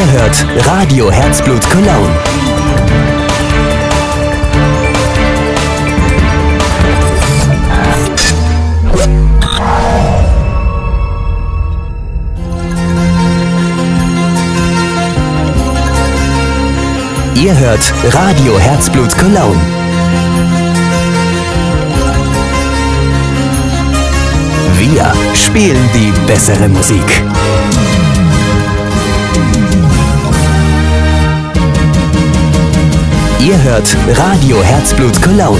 Ihr hört Radio Herzblut Cologne. Ihr hört Radio Herzblut Cologne. Wir spielen die bessere Musik. Ihr hört Radio Herzblut Cologne.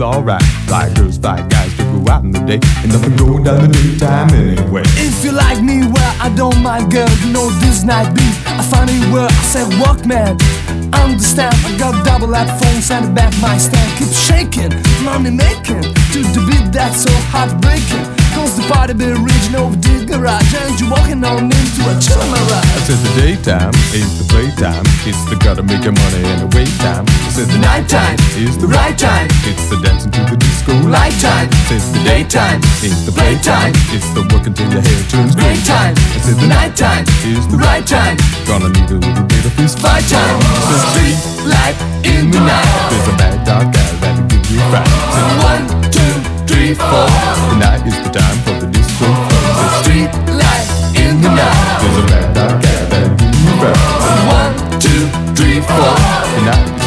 Feel alright. Fly girls, fly guys, to go out in the day, and nothing going down the daytime anyway. If you like me, well, I don't mind, girl. You know this night beat. I find it where I said, walk, man. Understand, I got double headphones and the back my stand. Keep shaking, money making. To the beat that's so heartbreaking. Cause the party be reaching over the garage and you walking on into a chill Said the daytime is the playtime. It's the gotta make your money and the wait time. Said the nighttime is the right time. It's the dancing to the disco light time. Said the daytime is the playtime. It's the work until your hair turns gray time. Said the nighttime is the right time. Gonna need a little bit of fist fight time. The street light in the night. There's a bad dog guy that'll give you fright. Said one, two, three, four. The night is the time for the disco. The street light in the night. There's a guy that'll give you a one, two, three, four. The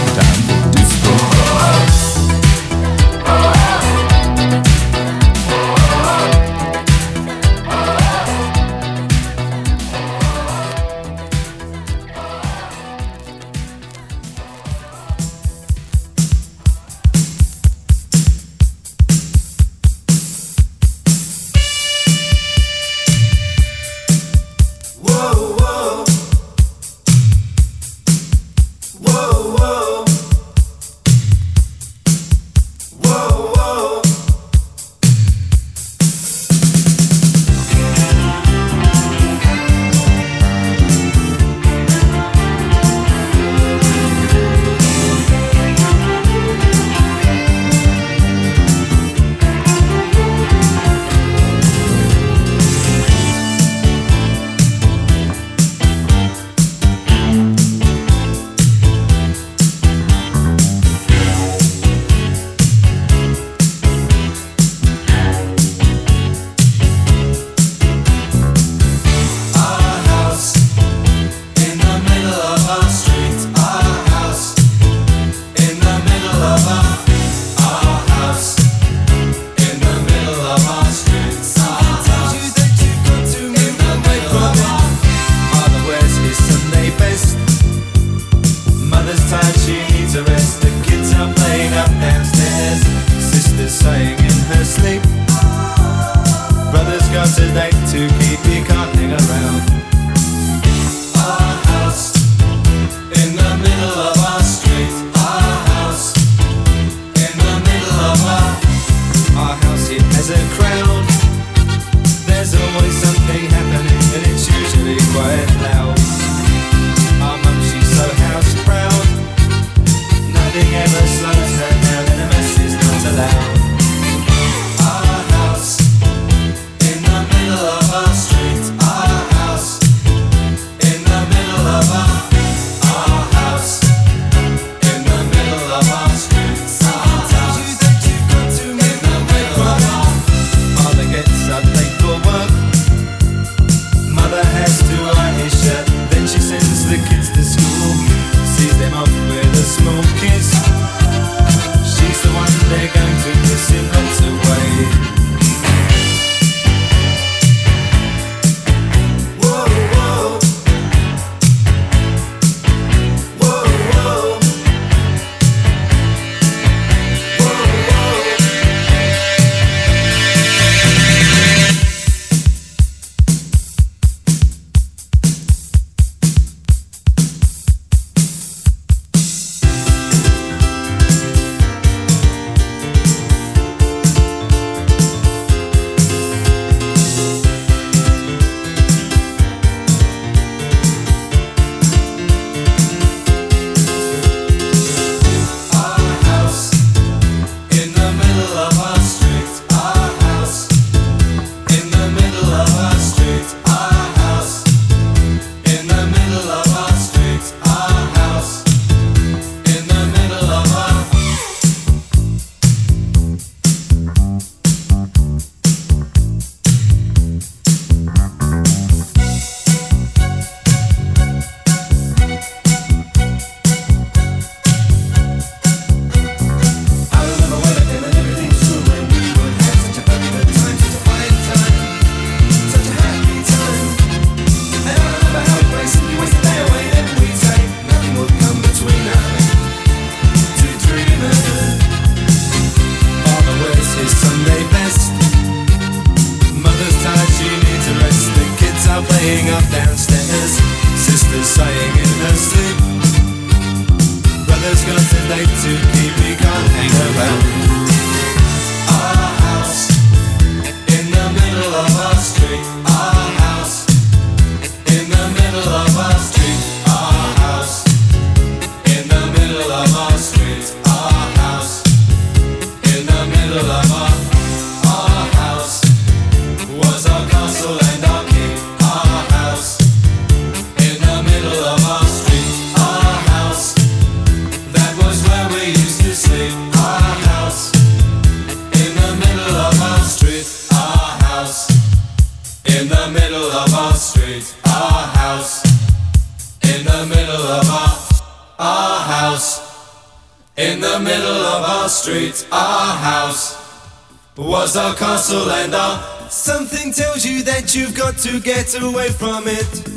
to get away from it.